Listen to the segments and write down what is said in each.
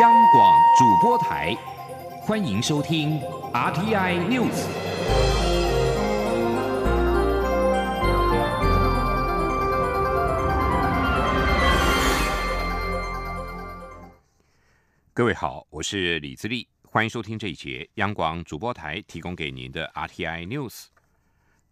央广主播台，欢迎收听 RTI News。各位好，我是李自立，欢迎收听这一节央广主播台提供给您的 RTI News。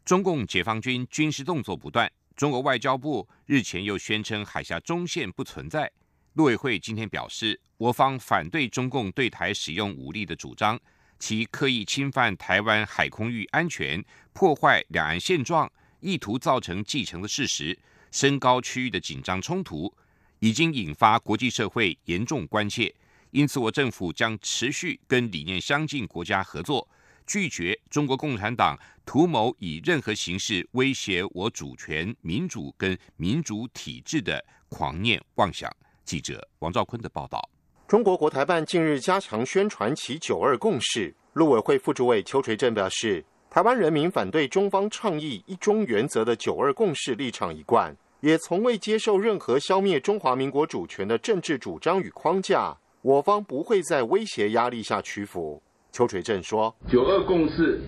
中共解放军军事动作不断，中国外交部日前又宣称海峡中线不存在。陆委会今天表示，我方反对中共对台使用武力的主张，其刻意侵犯台湾海空域安全、破坏两岸现状、意图造成继承的事实，升高区域的紧张冲突，已经引发国际社会严重关切。因此，我政府将持续跟理念相近国家合作，拒绝中国共产党图谋以任何形式威胁我主权、民主跟民主体制的狂念妄想。记者王兆坤的报道：中国国台办近日加强宣传其“九二共识”。陆委会副主委邱垂正表示，台湾人民反对中方倡议“一中原则”的“九二共识”立场一贯，也从未接受任何消灭中华民国主权的政治主张与框架。我方不会在威胁压力下屈服。邱垂正说：“九二共识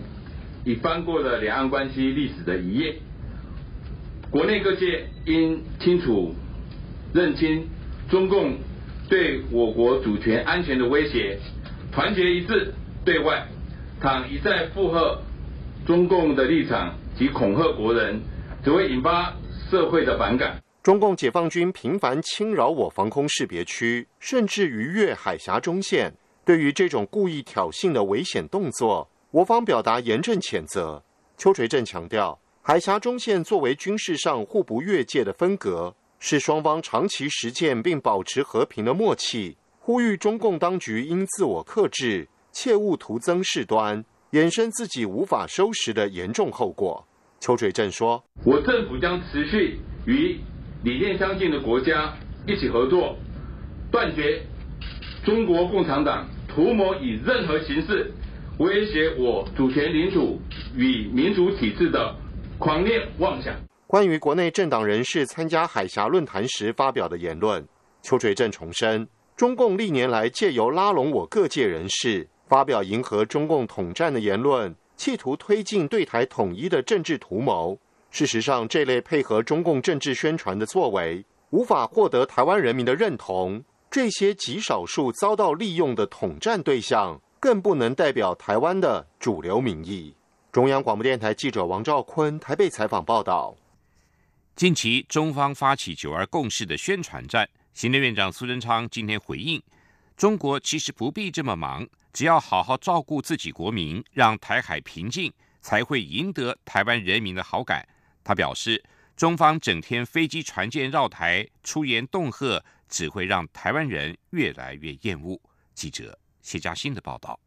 已翻过了两岸关系历史的一页，国内各界应清楚认清中共对我国主权安全的威胁，团结一致对外。倘一再附和中共的立场及恐吓国人，只会引发社会的反感。”中共解放军频繁侵扰我防空识别区，甚至逾越海峡中线。对于这种故意挑衅的危险动作，我方表达严正谴责。邱垂正强调，海峡中线作为军事上互不越界的分隔，是双方长期实践并保持和平的默契。呼吁中共当局应自我克制，切勿徒增事端，衍生自己无法收拾的严重后果。邱垂正说：“我政府将持续与。”理念相近的国家一起合作，断绝中国共产党图谋以任何形式威胁我主权领土与民主体制的狂念妄想。关于国内政党人士参加海峡论坛时发表的言论，邱垂正重申，中共历年来借由拉拢我各界人士，发表迎合中共统战的言论，企图推进对台统一的政治图谋。事实上，这类配合中共政治宣传的作为，无法获得台湾人民的认同。这些极少数遭到利用的统战对象，更不能代表台湾的主流民意。中央广播电台记者王兆坤台北采访报道。近期中方发起“九二共识”的宣传战，行政院长苏贞昌今天回应：中国其实不必这么忙，只要好好照顾自己国民，让台海平静，才会赢得台湾人民的好感。他表示，中方整天飞机船舰绕台，出言恫吓，只会让台湾人越来越厌恶。记者谢嘉欣的报道。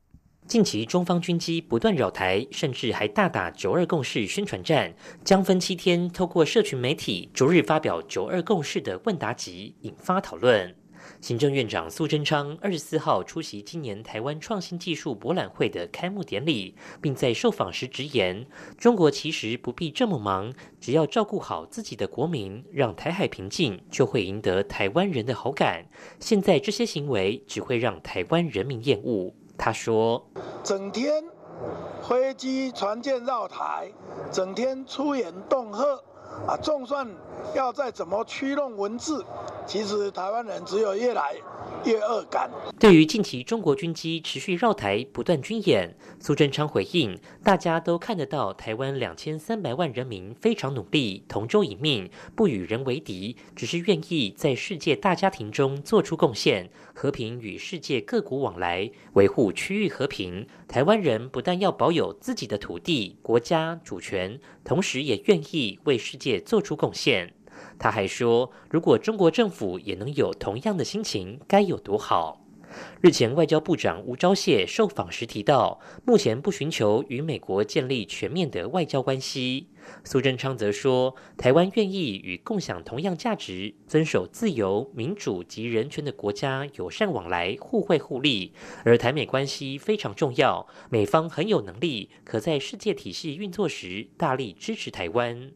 近期中方军机不断扰台，甚至还大打“九二共识”宣传战，将分七天，透过社群媒体逐日发表“九二共识”的问答集，引发讨论。行政院长苏贞昌二十四号出席今年台湾创新技术博览会的开幕典礼，并在受访时直言：“中国其实不必这么忙，只要照顾好自己的国民，让台海平静，就会赢得台湾人的好感。现在这些行为只会让台湾人民厌恶。”他说：“整天飞机船舰绕台，整天出言恫吓，啊，总算要再怎么驱动文字。”其实台湾人只有越来越恶感。对于近期中国军机持续绕台、不断军演，苏贞昌回应：大家都看得到，台湾两千三百万人民非常努力，同舟一命，不与人为敌，只是愿意在世界大家庭中做出贡献，和平与世界各国往来，维护区域和平。台湾人不但要保有自己的土地、国家主权，同时也愿意为世界做出贡献。他还说，如果中国政府也能有同样的心情，该有多好！日前，外交部长吴钊燮受访时提到，目前不寻求与美国建立全面的外交关系。苏贞昌则说，台湾愿意与共享同样价值、遵守自由、民主及人权的国家友善往来，互惠互利。而台美关系非常重要，美方很有能力，可在世界体系运作时大力支持台湾。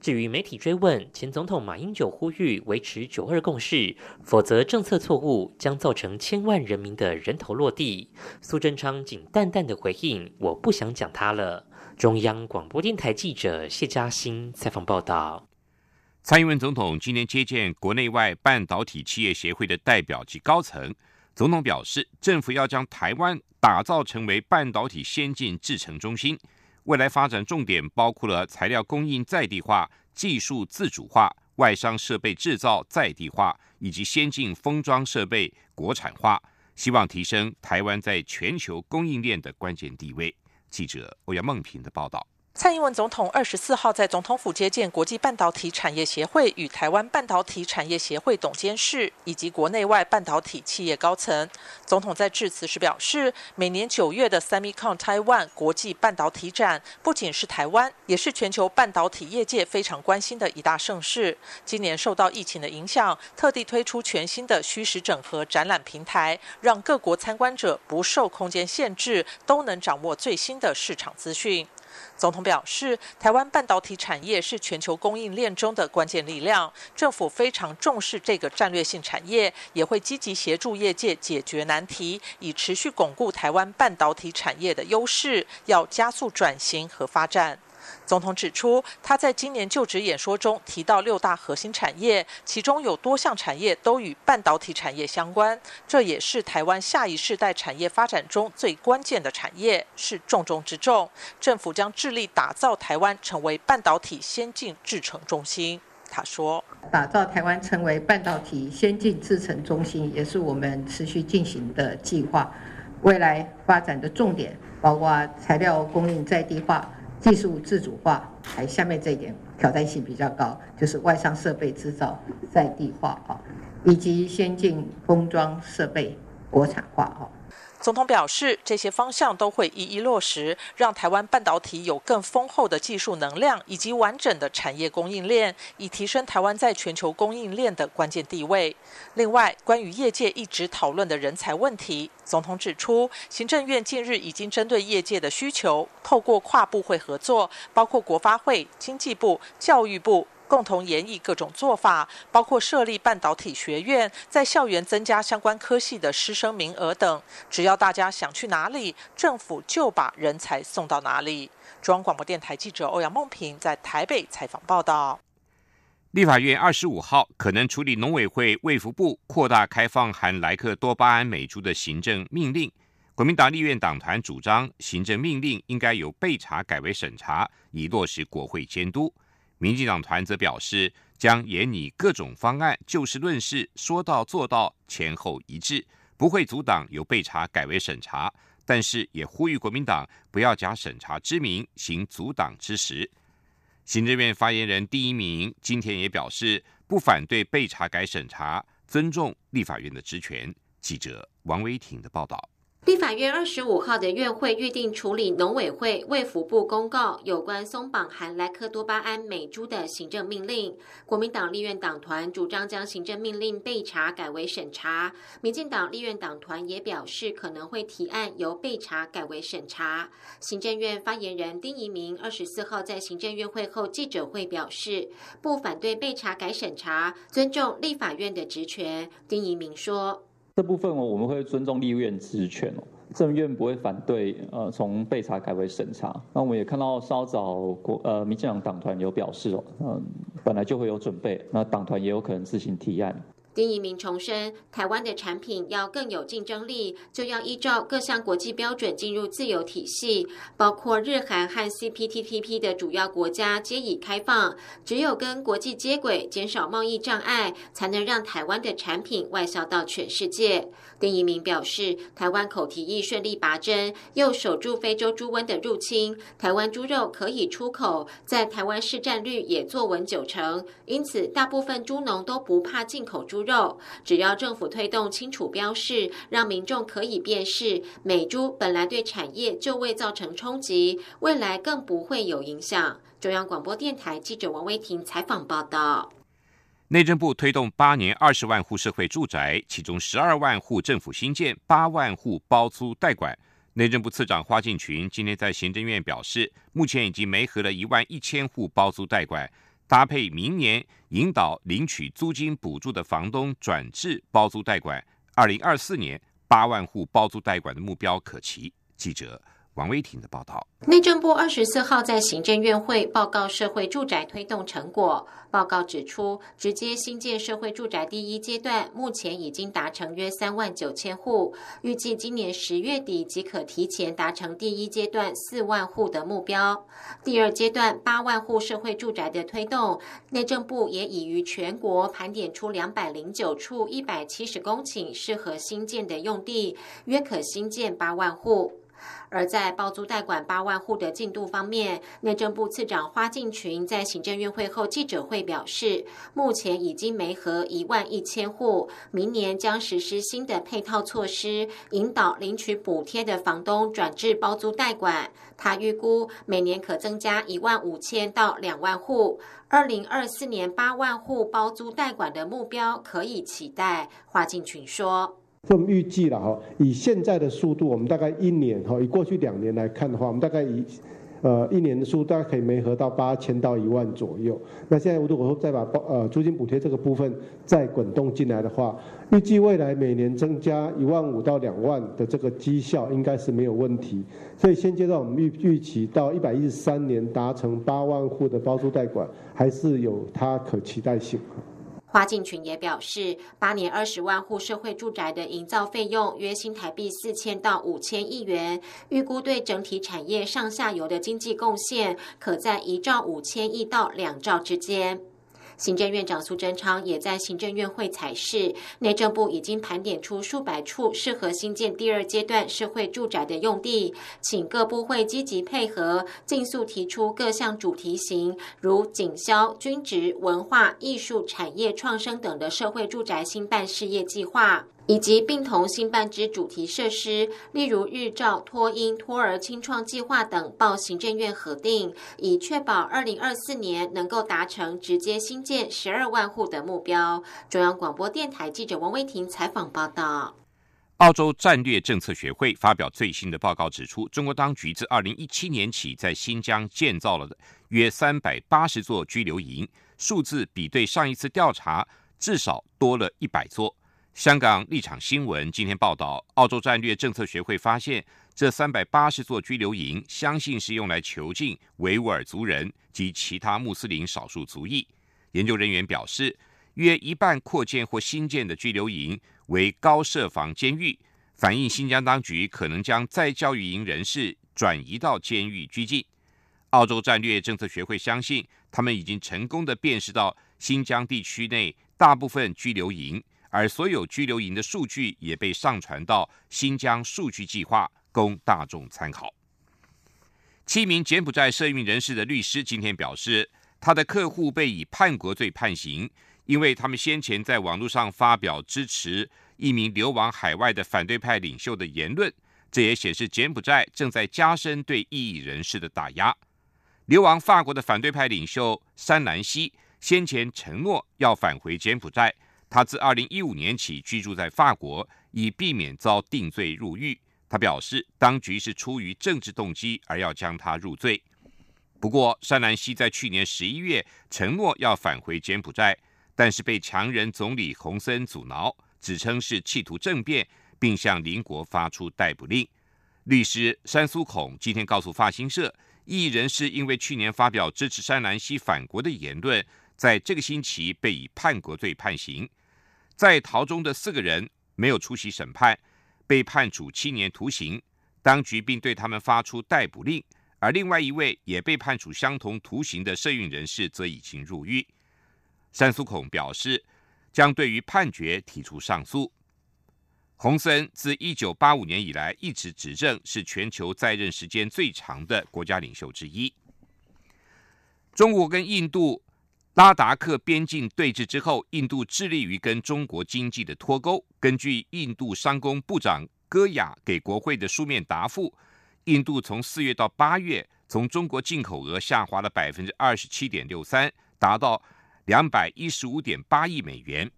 至于媒体追问前总统马英九呼吁维持九二共识，否则政策错误将造成千万人民的人头落地，苏贞昌仅淡淡的回应：“我不想讲他了。”中央广播电台记者谢嘉欣采访报道。蔡英文总统今年接见国内外半导体企业协会的代表及高层，总统表示，政府要将台湾打造成为半导体先进制程中心。未来发展重点包括了材料供应在地化、技术自主化、外商设备制造在地化以及先进封装设备国产化，希望提升台湾在全球供应链的关键地位。记者欧阳梦平的报道。蔡英文总统二十四号在总统府接见国际半导体产业协会与台湾半导体产业协会董监事以及国内外半导体企业高层。总统在致辞时表示，每年九月的 Semicon Taiwan 国际半导体展不仅是台湾，也是全球半导体业界非常关心的一大盛事。今年受到疫情的影响，特地推出全新的虚实整合展览平台，让各国参观者不受空间限制，都能掌握最新的市场资讯。总统表示，台湾半导体产业是全球供应链中的关键力量，政府非常重视这个战略性产业，也会积极协助业界解决难题，以持续巩固台湾半导体产业的优势，要加速转型和发展。总统指出，他在今年就职演说中提到六大核心产业，其中有多项产业都与半导体产业相关，这也是台湾下一世代产业发展中最关键的产业，是重中之重。政府将致力打造台湾成为半导体先进制程中心。他说：“打造台湾成为半导体先进制程中心，也是我们持续进行的计划。未来发展的重点包括材料供应在地化。”技术自主化，还下面这一点挑战性比较高，就是外商设备制造在地化啊，以及先进封装设备国产化啊。总统表示，这些方向都会一一落实，让台湾半导体有更丰厚的技术能量以及完整的产业供应链，以提升台湾在全球供应链的关键地位。另外，关于业界一直讨论的人才问题，总统指出，行政院近日已经针对业界的需求，透过跨部会合作，包括国发会、经济部、教育部。共同研议各种做法，包括设立半导体学院，在校园增加相关科系的师生名额等。只要大家想去哪里，政府就把人才送到哪里。中央广播电台记者欧阳梦平在台北采访报道。立法院二十五号可能处理农委会卫福部扩大开放含莱克多巴胺美猪的行政命令。国民党立院党团主张，行政命令应该由备查改为审查，以落实国会监督。民进党团则表示，将研拟各种方案，就事论事，说到做到，前后一致，不会阻挡由备查改为审查，但是也呼吁国民党不要假审查之名行阻挡之实。行政院发言人第一名今天也表示，不反对被查改审查，尊重立法院的职权。记者王维挺的报道。立法院二十五号的院会预定处理农委会卫福部公告有关松绑含莱克多巴胺美猪的行政命令。国民党立院党团主张将行政命令备查改为审查，民进党立院党团也表示可能会提案由备查改为审查。行政院发言人丁仪明二十四号在行政院会后记者会表示，不反对备查改审查，尊重立法院的职权。丁仪明说。这部分我，我们会尊重立院职权哦，政院不会反对呃，从备查改为审查。那我们也看到稍早国呃民进党党团有表示哦，嗯，本来就会有准备，那党团也有可能自行提案。丁一鸣重申，台湾的产品要更有竞争力，就要依照各项国际标准进入自由体系，包括日韩和 CPTPP 的主要国家皆已开放。只有跟国际接轨，减少贸易障碍，才能让台湾的产品外销到全世界。丁一鸣表示，台湾口蹄疫顺利拔针，又守住非洲猪瘟的入侵，台湾猪肉可以出口，在台湾市占率也坐稳九成，因此大部分猪农都不怕进口猪。肉，肉只要政府推动清楚标示，让民众可以辨识美猪，本来对产业就未造成冲击，未来更不会有影响。中央广播电台记者王威婷采访报道。内政部推动八年二十万户社会住宅，其中十二万户政府新建，八万户包租代管。内政部次长花敬群今天在行政院表示，目前已经媒合了一万一千户包租代管。搭配明年引导领取租金补助的房东转至包租代管，二零二四年八万户包租代管的目标可期。记者。王威婷的报道。内政部二十四号在行政院会报告社会住宅推动成果。报告指出，直接新建社会住宅第一阶段目前已经达成约三万九千户，预计今年十月底即可提前达成第一阶段四万户的目标。第二阶段八万户社会住宅的推动，内政部也已于全国盘点出两百零九处一百七十公顷适合新建的用地，约可新建八万户。而在包租代管八万户的进度方面，内政部次长花敬群在行政院会后记者会表示，目前已经没合一万一千户，明年将实施新的配套措施，引导领取补贴的房东转至包租代管。他预估每年可增加一万五千到两万户，二零二四年八万户包租代管的目标可以期待。花敬群说。这么预计了哈，以现在的速度，我们大概一年哈，以过去两年来看的话，我们大概以呃一年的速度，大概可以没合到八千到一万左右。那现在如果说再把包呃租金补贴这个部分再滚动进来的话，预计未来每年增加一万五到两万的这个绩效应该是没有问题。所以现阶段我们预预期到一百一十三年达成八万户的包租代管，还是有它可期待性。花敬群也表示，八年二十万户社会住宅的营造费用约新台币四千到五千亿元，预估对整体产业上下游的经济贡献可在一兆五千亿到两兆之间。行政院长苏贞昌也在行政院会采示，内政部已经盘点出数百处适合新建第二阶段社会住宅的用地，请各部会积极配合，尽速提出各项主题型，如警消、军职、文化艺术产业创生等的社会住宅新办事业计划。以及并同新办之主题设施，例如日照、托婴、托儿清创计划等，报行政院核定，以确保二零二四年能够达成直接新建十二万户的目标。中央广播电台记者王威婷采访报道。澳洲战略政策学会发表最新的报告指出，中国当局自二零一七年起在新疆建造了约三百八十座拘留营，数字比对上一次调查至少多了一百座。香港立场新闻今天报道，澳洲战略政策学会发现，这三百八十座拘留营，相信是用来囚禁维吾尔族人及其他穆斯林少数族裔。研究人员表示，约一半扩建或新建的拘留营为高设防监狱，反映新疆当局可能将在教育营人士转移到监狱拘禁。澳洲战略政策学会相信，他们已经成功的辨识到新疆地区内大部分拘留营。而所有拘留营的数据也被上传到新疆数据计划，供大众参考。七名柬埔寨涉运人士的律师今天表示，他的客户被以叛国罪判刑，因为他们先前在网络上发表支持一名流亡海外的反对派领袖的言论。这也显示柬埔寨正在加深对异议人士的打压。流亡法国的反对派领袖山南希先前承诺要返回柬埔寨。他自二零一五年起居住在法国，以避免遭定罪入狱。他表示，当局是出于政治动机而要将他入罪。不过，山南希在去年十一月承诺要返回柬埔寨，但是被强人总理洪森阻挠，指称是企图政变，并向邻国发出逮捕令。律师山苏孔今天告诉法新社，异议人士因为去年发表支持山南希返国的言论，在这个星期被以叛国罪判刑。在逃中的四个人没有出席审判，被判处七年徒刑。当局并对他们发出逮捕令，而另外一位也被判处相同徒刑的涉运人士则已经入狱。山苏孔表示，将对于判决提出上诉。洪森自一九八五年以来一直执政，是全球在任时间最长的国家领袖之一。中国跟印度。拉达克边境对峙之后，印度致力于跟中国经济的脱钩。根据印度商工部长戈雅给国会的书面答复，印度从四月到八月，从中国进口额下滑了百分之二十七点六三，达到两百一十五点八亿美元。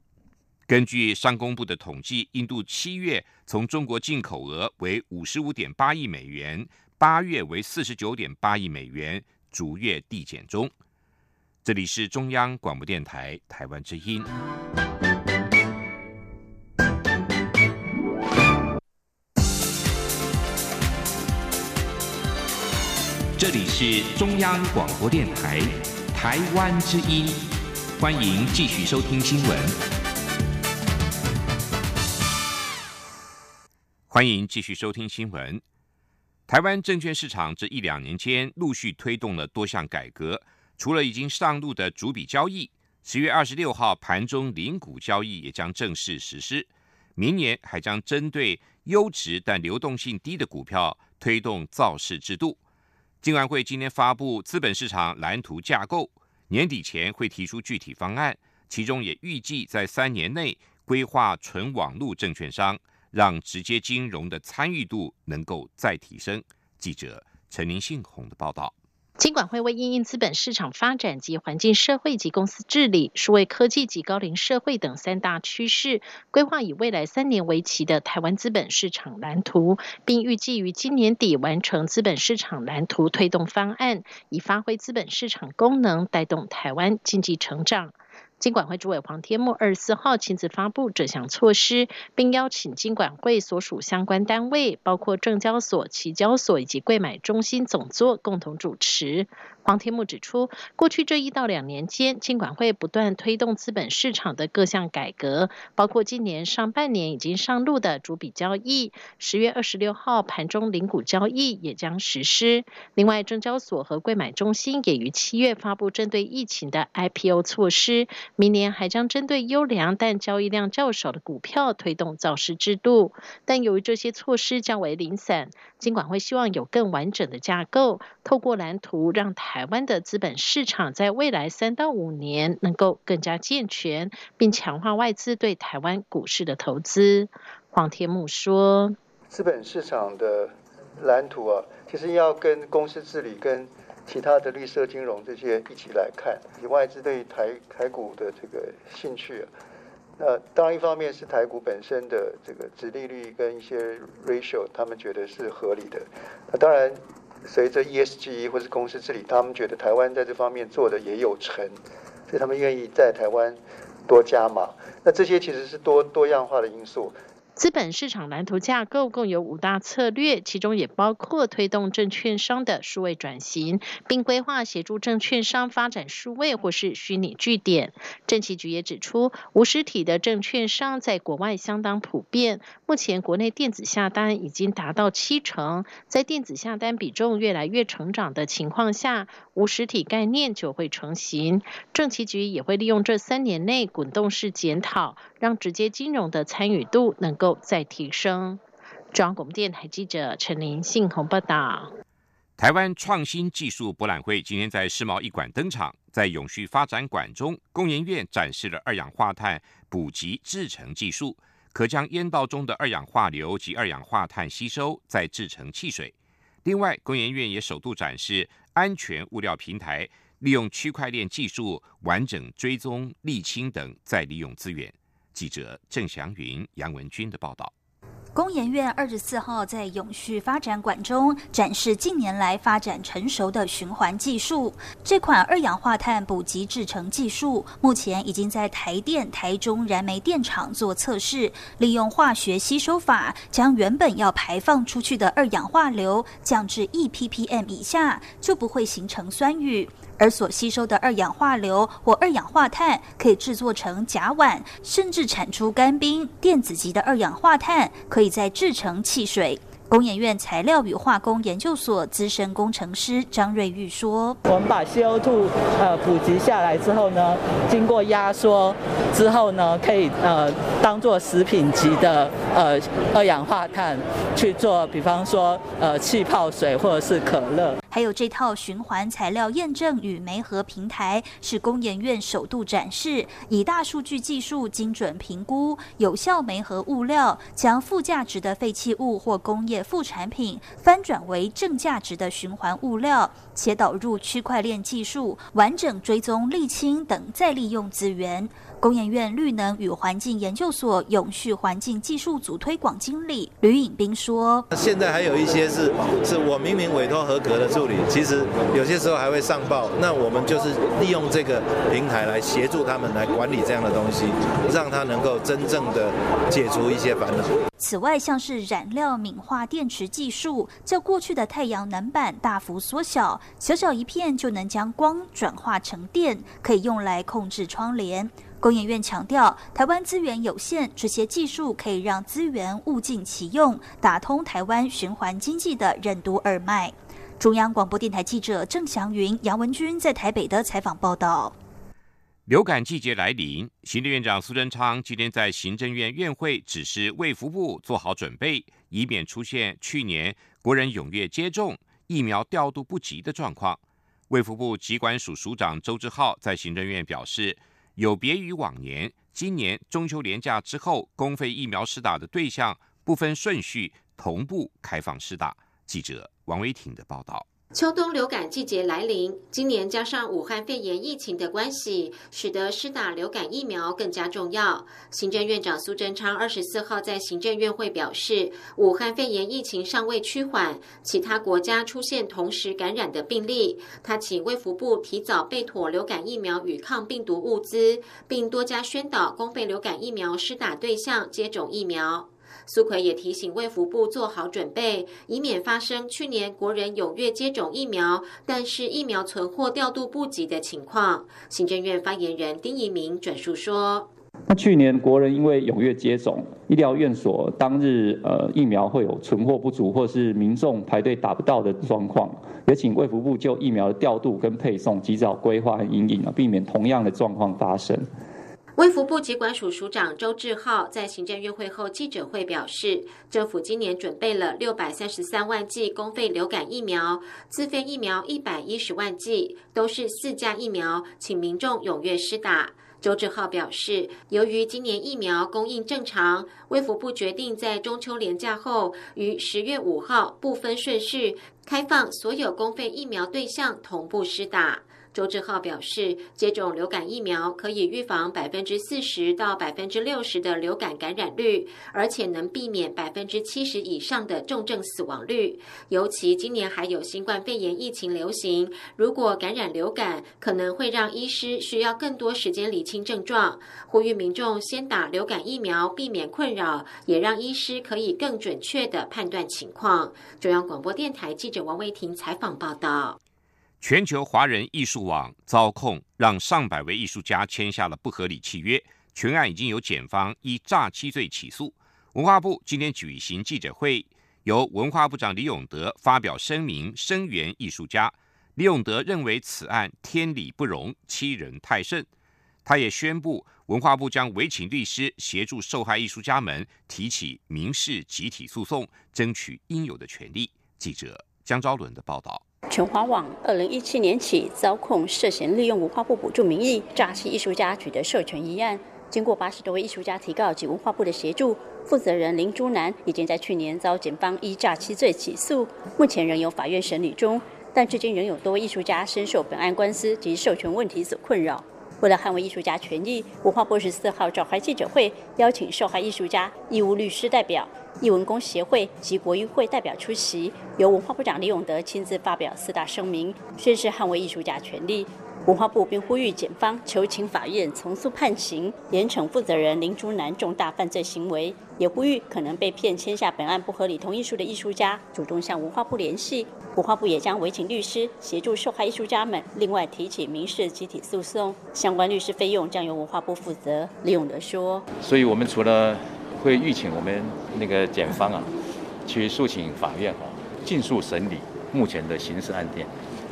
根据商工部的统计，印度七月从中国进口额为五十五点八亿美元，八月为四十九点八亿美元，逐月递减中。这里是中央广播电台台湾之音。这里是中央广播电台台湾之音，欢迎继续收听新闻。欢迎继续收听新闻。台湾证券市场这一两年间陆续推动了多项改革，除了已经上路的主笔交易，十月二十六号盘中零股交易也将正式实施。明年还将针对优质但流动性低的股票推动造市制度。金管会今天发布资本市场蓝图架构，年底前会提出具体方案，其中也预计在三年内规划纯网络证券商，让直接金融的参与度能够再提升。记者陈林信宏的报道。金管会为应应资本市场发展及环境社会及公司治理、数位科技及高龄社会等三大趋势，规划以未来三年为期的台湾资本市场蓝图，并预计于今年底完成资本市场蓝图推动方案，以发挥资本市场功能，带动台湾经济成长。金管会主委黄天木二十四号亲自发布这项措施，并邀请金管会所属相关单位，包括证交所、期交所以及柜买中心总座共同主持。黄天木指出，过去这一到两年间，金管会不断推动资本市场的各项改革，包括今年上半年已经上路的逐笔交易，十月二十六号盘中零股交易也将实施。另外，证交所和柜买中心也于七月发布针对疫情的 IPO 措施。明年还将针对优良但交易量较少的股票推动造市制度，但由于这些措施较为零散，金管会希望有更完整的架构，透过蓝图让台台湾的资本市场在未来三到五年能够更加健全，并强化外资对台湾股市的投资。黄天木说：“资本市场的蓝图啊，其实要跟公司治理跟。”其他的绿色金融这些一起来看，以外资对台台股的这个兴趣，那当然一方面是台股本身的这个殖利率跟一些 ratio，他们觉得是合理的。那当然随着 ESG 或是公司治理，他们觉得台湾在这方面做的也有成，所以他们愿意在台湾多加码。那这些其实是多多样化的因素。资本市场蓝图架构共有五大策略，其中也包括推动证券商的数位转型，并规划协助证券商发展数位或是虚拟据点。政企局也指出，无实体的证券商在国外相当普遍，目前国内电子下单已经达到七成，在电子下单比重越来越成长的情况下，无实体概念就会成型。政企局也会利用这三年内滚动式检讨，让直接金融的参与度能够。再提升。中央广播电台记者陈林信宏报道。台湾创新技术博览会今天在世贸一馆登场，在永续发展馆中，工研院展示了二氧化碳补给制成技术，可将烟道中的二氧化硫及二氧化碳吸收，再制成汽水。另外，工研院也首度展示安全物料平台，利用区块链技术完整追踪沥青等再利用资源。记者郑祥云、杨文军的报道。工研院二十四号在永续发展馆中展示近年来发展成熟的循环技术。这款二氧化碳补给制成技术，目前已经在台电台中燃煤电厂做测试，利用化学吸收法，将原本要排放出去的二氧化硫降至一 ppm 以下，就不会形成酸雨。而所吸收的二氧化硫或二氧化碳可以制作成甲烷，甚至产出干冰。电子级的二氧化碳可以再制成汽水。工研院材料与化工研究所资深工程师张瑞玉说：“我们把 CO2 呃普及下来之后呢，经过压缩之后呢，可以呃当做食品级的呃二氧化碳去做，比方说呃气泡水或者是可乐。还有这套循环材料验证与媒合平台是工研院首度展示，以大数据技术精准评估有效媒合物料，将负价值的废弃物或工业。副产品翻转为正价值的循环物料，且导入区块链技术，完整追踪沥青等再利用资源。工研院绿能与环境研究所永续环境技术组推广经理吕颖斌说：“现在还有一些是是我明明委托合格的助理，其实有些时候还会上报。那我们就是利用这个平台来协助他们来管理这样的东西，让他能够真正的解除一些烦恼。”此外，像是染料敏化电池技术，较过去的太阳能板大幅缩小，小小一片就能将光转化成电，可以用来控制窗帘。工研院强调，台湾资源有限，这些技术可以让资源物尽其用，打通台湾循环经济的任督二脉。中央广播电台记者郑祥云、杨文君在台北的采访报道。流感季节来临，行政院长苏贞昌今天在行政院院会指示卫福部做好准备，以免出现去年国人踊跃接种疫苗调度不及的状况。卫福部疾管署署长周志浩在行政院表示，有别于往年，今年中秋连假之后，公费疫苗施打的对象不分顺序，同步开放施打。记者王维挺的报道。秋冬流感季节来临，今年加上武汉肺炎疫情的关系，使得施打流感疫苗更加重要。行政院长苏贞昌二十四号在行政院会表示，武汉肺炎疫情尚未趋缓，其他国家出现同时感染的病例，他请卫福部提早备妥流感疫苗与抗病毒物资，并多加宣导公费流感疫苗施打对象接种疫苗。苏奎也提醒卫福部做好准备，以免发生去年国人踊跃接种疫苗，但是疫苗存货调度不及的情况。行政院发言人丁仪明转述说：“那去年国人因为踊跃接种，医疗院所当日呃疫苗会有存货不足，或是民众排队打不到的状况，也请卫福部就疫苗的调度跟配送及早规划和引领啊，避免同样的状况发生。”卫福部疾管署署长周志浩在行政院会后记者会表示，政府今年准备了六百三十三万剂公费流感疫苗，自费疫苗一百一十万剂，都是四价疫苗，请民众踊跃施打。周志浩表示，由于今年疫苗供应正常，卫福部决定在中秋连假后，于十月五号不分顺序开放所有公费疫苗对象同步施打。周志浩表示，接种流感疫苗可以预防百分之四十到百分之六十的流感感染率，而且能避免百分之七十以上的重症死亡率。尤其今年还有新冠肺炎疫情流行，如果感染流感，可能会让医师需要更多时间理清症状。呼吁民众先打流感疫苗，避免困扰，也让医师可以更准确的判断情况。中央广播电台记者王维婷采访报道。全球华人艺术网遭控，让上百位艺术家签下了不合理契约。全案已经由检方依诈欺罪起诉。文化部今天举行记者会，由文化部长李永德发表声明声援艺术家。李永德认为此案天理不容，欺人太甚。他也宣布，文化部将委请律师协助受害艺术家们提起民事集体诉讼，争取应有的权利。记者江昭伦的报道。全华网二零一七年起遭控涉嫌利用文化部补助名义诈欺艺术家取得授权一案，经过八十多位艺术家提告及文化部的协助，负责人林珠南已经在去年遭警方依诈欺罪起诉，目前仍有法院审理中，但至今仍有多位艺术家深受本案官司及授权问题所困扰。为了捍卫艺术家权益，文化部十四号召开记者会，邀请受害艺术家、义务律师代表。艺文工协会及国艺会代表出席，由文化部长李永德亲自发表四大声明，宣誓捍卫艺术家权利。文化部并呼吁检方求请法院从速判刑，严惩负责人林竹南重大犯罪行为，也呼吁可能被骗签下本案不合理同意书的艺术家主动向文化部联系。文化部也将委请律师协助受害艺术家们，另外提起民事集体诉讼，相关律师费用将由文化部负责。李永德说：“所以我们除了……”会预请我们那个检方啊，去诉请法院啊，尽速审理目前的刑事案件。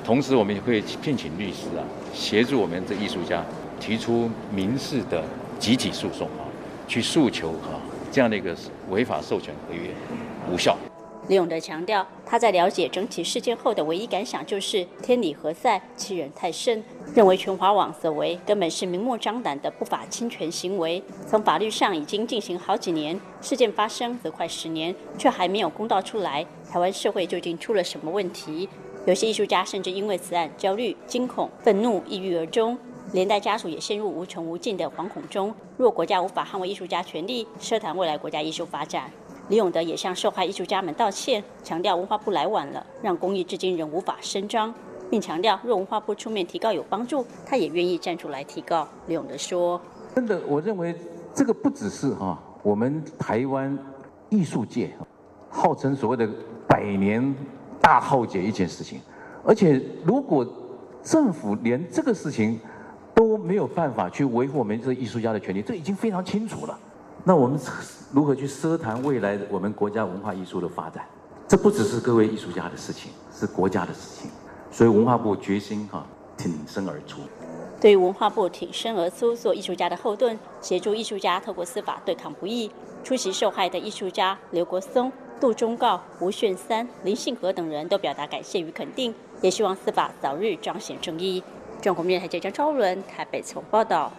同时，我们也会聘请律师啊，协助我们这艺术家提出民事的集体诉讼啊，去诉求啊这样的一个违法授权合约无效。李永德强调，他在了解整体事件后的唯一感想就是天理何在，欺人太甚。认为全华网所为根本是明目张胆的不法侵权行为。从法律上已经进行好几年，事件发生则快十年，却还没有公道出来。台湾社会究竟出了什么问题？有些艺术家甚至因为此案焦虑、惊恐、愤怒、抑郁而终。连带家属也陷入无穷无尽的惶恐中。若国家无法捍卫艺术家权利，奢谈未来国家艺术发展。李永德也向受害艺术家们道歉，强调文化部来晚了，让公益至今仍无法伸张，并强调若文化部出面提告有帮助，他也愿意站出来提告。李永德说：“真的，我认为这个不只是哈我们台湾艺术界号称所谓的百年大浩劫一件事情，而且如果政府连这个事情都没有办法去维护我们这艺术家的权利，这已经非常清楚了。那我们。”如何去奢谈未来我们国家文化艺术的发展？这不只是各位艺术家的事情，是国家的事情。所以文化部决心哈挺身而出。对文化部挺身而出做艺术家的后盾，协助艺术家透过司法对抗不义。出席受害的艺术家刘国松、杜忠告、吴炫三、林信和等人都表达感谢与肯定，也希望司法早日彰显正义。中国面台记者张昭伦台北从报道。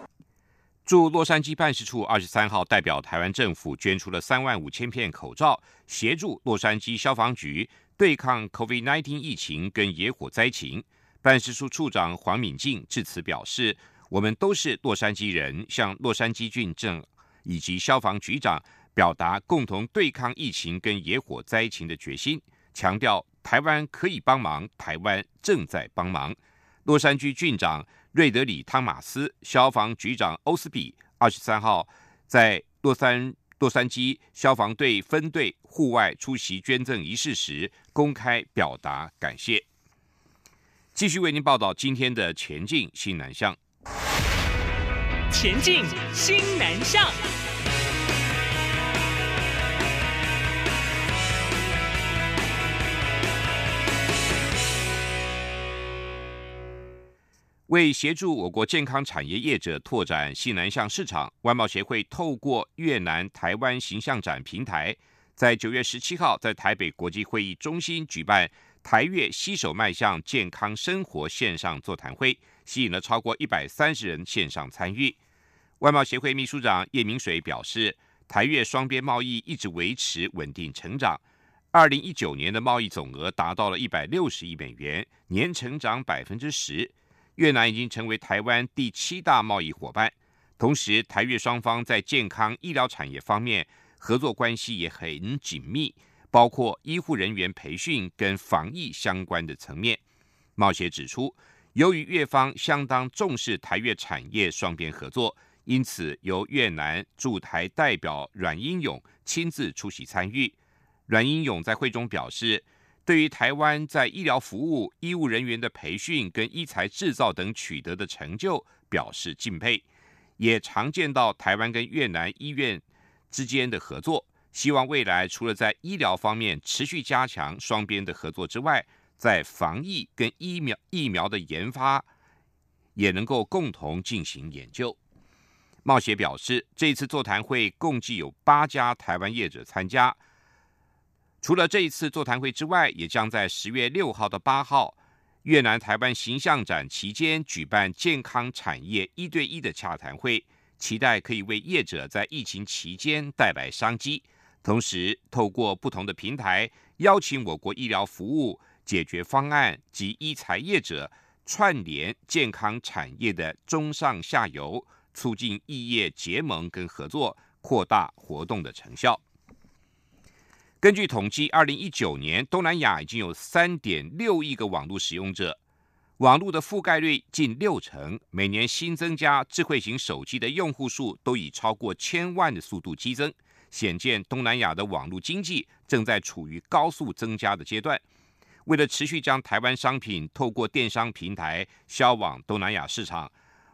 驻洛杉矶办事处二十三号代表台湾政府捐出了三万五千片口罩，协助洛杉矶消防局对抗 COVID-19 疫情跟野火灾情。办事处处长黄敏静致辞表示：“我们都是洛杉矶人，向洛杉矶郡政以及消防局长表达共同对抗疫情跟野火灾情的决心，强调台湾可以帮忙，台湾正在帮忙。”洛杉矶郡长。瑞德里·汤马斯、消防局长欧斯比二十三号在洛杉洛杉矶消防队分队户外出席捐赠仪式时，公开表达感谢。继续为您报道今天的前进新南向。前进新南向。为协助我国健康产业业者拓展西南向市场，外贸协会透过越南台湾形象展平台，在九月十七号在台北国际会议中心举办台越携手迈向健康生活线上座谈会，吸引了超过一百三十人线上参与。外贸协会秘书长叶明水表示，台越双边贸易一直维持稳定成长，二零一九年的贸易总额达到了一百六十亿美元，年成长百分之十。越南已经成为台湾第七大贸易伙伴，同时台越双方在健康医疗产业方面合作关系也很紧密，包括医护人员培训跟防疫相关的层面。贸协指出，由于越方相当重视台越产业双边合作，因此由越南驻台代表阮英勇亲自出席参与。阮英勇在会中表示。对于台湾在医疗服务、医务人员的培训跟医材制造等取得的成就表示敬佩，也常见到台湾跟越南医院之间的合作。希望未来除了在医疗方面持续加强双边的合作之外，在防疫跟疫苗疫苗的研发也能够共同进行研究。茂协表示，这次座谈会共计有八家台湾业者参加。除了这一次座谈会之外，也将在十月六号到八号越南台湾形象展期间举办健康产业一对一的洽谈会，期待可以为业者在疫情期间带来商机。同时，透过不同的平台，邀请我国医疗服务解决方案及医材业者串联健康产业的中上下游，促进异业结盟跟合作，扩大活动的成效。根据统计，二零一九年东南亚已经有三点六亿个网络使用者，网络的覆盖率近六成，每年新增加智慧型手机的用户数都以超过千万的速度激增，显见东南亚的网络经济正在处于高速增加的阶段。为了持续将台湾商品透过电商平台销往东南亚市场，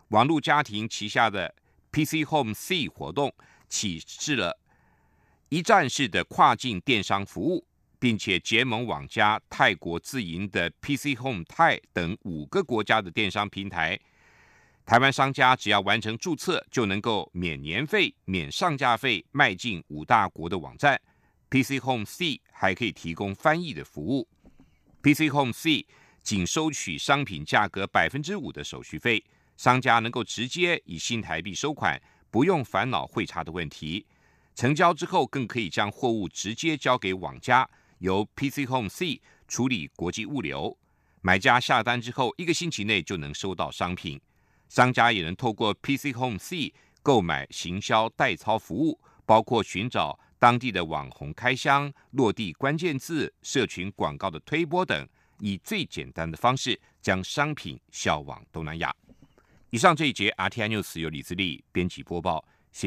网络家庭旗下的 PC Home C 活动启示了。一站式的跨境电商服务，并且结盟网家、泰国自营的 PC Home 泰等五个国家的电商平台，台湾商家只要完成注册，就能够免年费、免上架费，迈进五大国的网站。PC Home C 还可以提供翻译的服务。PC Home C 仅收取商品价格百分之五的手续费，商家能够直接以新台币收款，不用烦恼汇差的问题。成交之后，更可以将货物直接交给网家，由 PC Home C 处理国际物流。买家下单之后，一个星期内就能收到商品。商家也能透过 PC Home C 购买行销代操服务，包括寻找当地的网红开箱、落地关键字、社群广告的推播等，以最简单的方式将商品销往东南亚。以上这一节 RTI News 由李自力编辑播报。